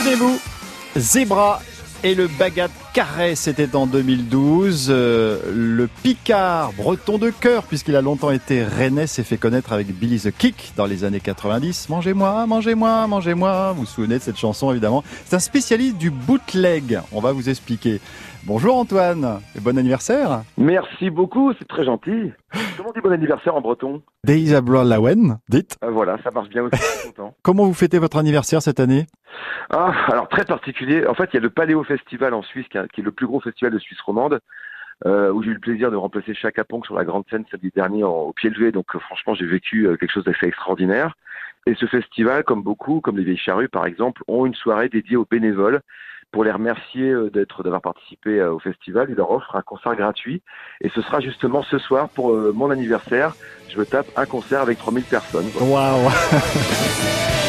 Souvenez-vous, Zebra et le Bagat Carré, c'était en 2012. Euh, le Picard, breton de cœur, puisqu'il a longtemps été rennais, s'est fait connaître avec Billy the Kick dans les années 90. Mangez-moi, mangez-moi, mangez-moi. Vous vous souvenez de cette chanson, évidemment. C'est un spécialiste du bootleg. On va vous expliquer. Bonjour Antoine, et bon anniversaire. Merci beaucoup, c'est très gentil. Comment on dit bon anniversaire en breton? Deisabla Lawen, dites. Euh, voilà, ça marche bien aussi, content. Comment vous fêtez votre anniversaire cette année? Ah, alors très particulier. En fait, il y a le Paléo Festival en Suisse, qui qui est le plus gros festival de Suisse romande, euh, où j'ai eu le plaisir de remplacer Chaka Ponk sur la grande scène samedi dernier au pied levé. Donc euh, franchement, j'ai vécu euh, quelque chose d'assez extraordinaire. Et ce festival, comme beaucoup, comme les Vieilles Charrues par exemple, ont une soirée dédiée aux bénévoles pour les remercier d'être d'avoir participé au festival. Ils leur offrent un concert gratuit. Et ce sera justement ce soir pour mon anniversaire. Je me tape un concert avec 3000 personnes. Waouh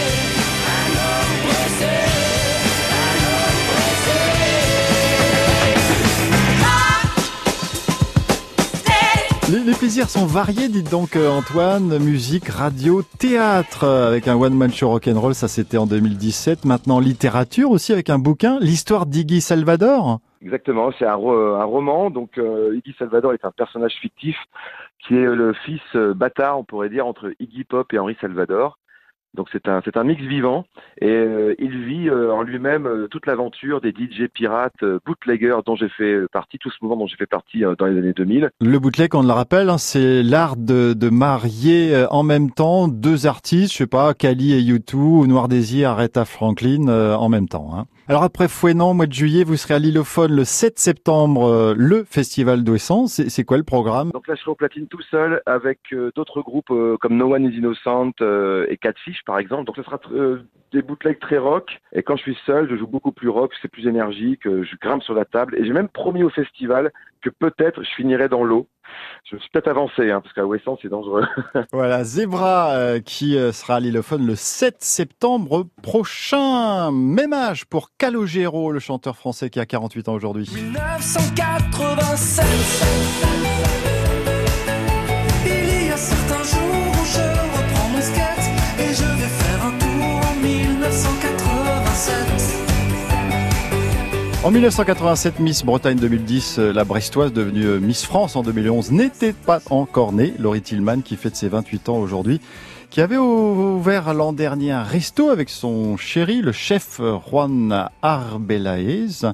Les, plaisirs sont variés, dites donc euh, Antoine. Musique, radio, théâtre, euh, avec un one-man show rock'n'roll, ça c'était en 2017. Maintenant littérature aussi avec un bouquin, l'histoire d'Iggy Salvador. Exactement, c'est un, un roman. Donc, euh, Iggy Salvador est un personnage fictif qui est le fils bâtard, on pourrait dire, entre Iggy Pop et Henri Salvador. Donc, c'est un, c'est un mix vivant et euh, il vit euh, en lui-même euh, toute l'aventure des DJ pirates, euh, bootleggers dont j'ai fait euh, partie, tout ce mouvement dont j'ai fait partie euh, dans les années 2000. Le bootleg, on le rappelle, hein, c'est l'art de, de marier euh, en même temps deux artistes, je sais pas, Kali et U2, ou Noir Désir, Aretha Franklin, euh, en même temps. hein. Alors après Fouenan, mois de juillet, vous serez à Lillophone le 7 septembre, euh, le Festival d'Ouessant. C'est c'est quoi le programme? Donc là, je serai au platine tout seul avec euh, d'autres groupes euh, comme No One is Innocent euh, et Catfish, par exemple. Donc ce sera euh, des bootlegs très rock. Et quand je suis seul, je joue beaucoup plus rock, c'est plus énergique, euh, je grimpe sur la table. Et j'ai même promis au festival que peut-être je finirais dans l'eau. Je me suis peut-être avancé, hein, parce qu'à Ouessant, c'est dangereux. Voilà, Zebra euh, qui sera à Lillophone le 7 septembre prochain. Même âge pour Calogero, le chanteur français qui a 48 ans aujourd'hui. 1987 En 1987, Miss Bretagne 2010, euh, la Brestoise devenue euh, Miss France en 2011 n'était pas encore née. Laurie Tillman qui fête ses 28 ans aujourd'hui, qui avait ouvert l'an dernier un resto avec son chéri, le chef euh, Juan Arbelaez,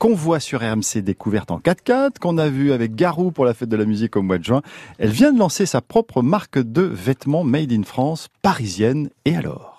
qu'on voit sur RMC Découverte en 4x4, qu'on a vu avec Garou pour la fête de la musique au mois de juin. Elle vient de lancer sa propre marque de vêtements made in France, parisienne. Et alors?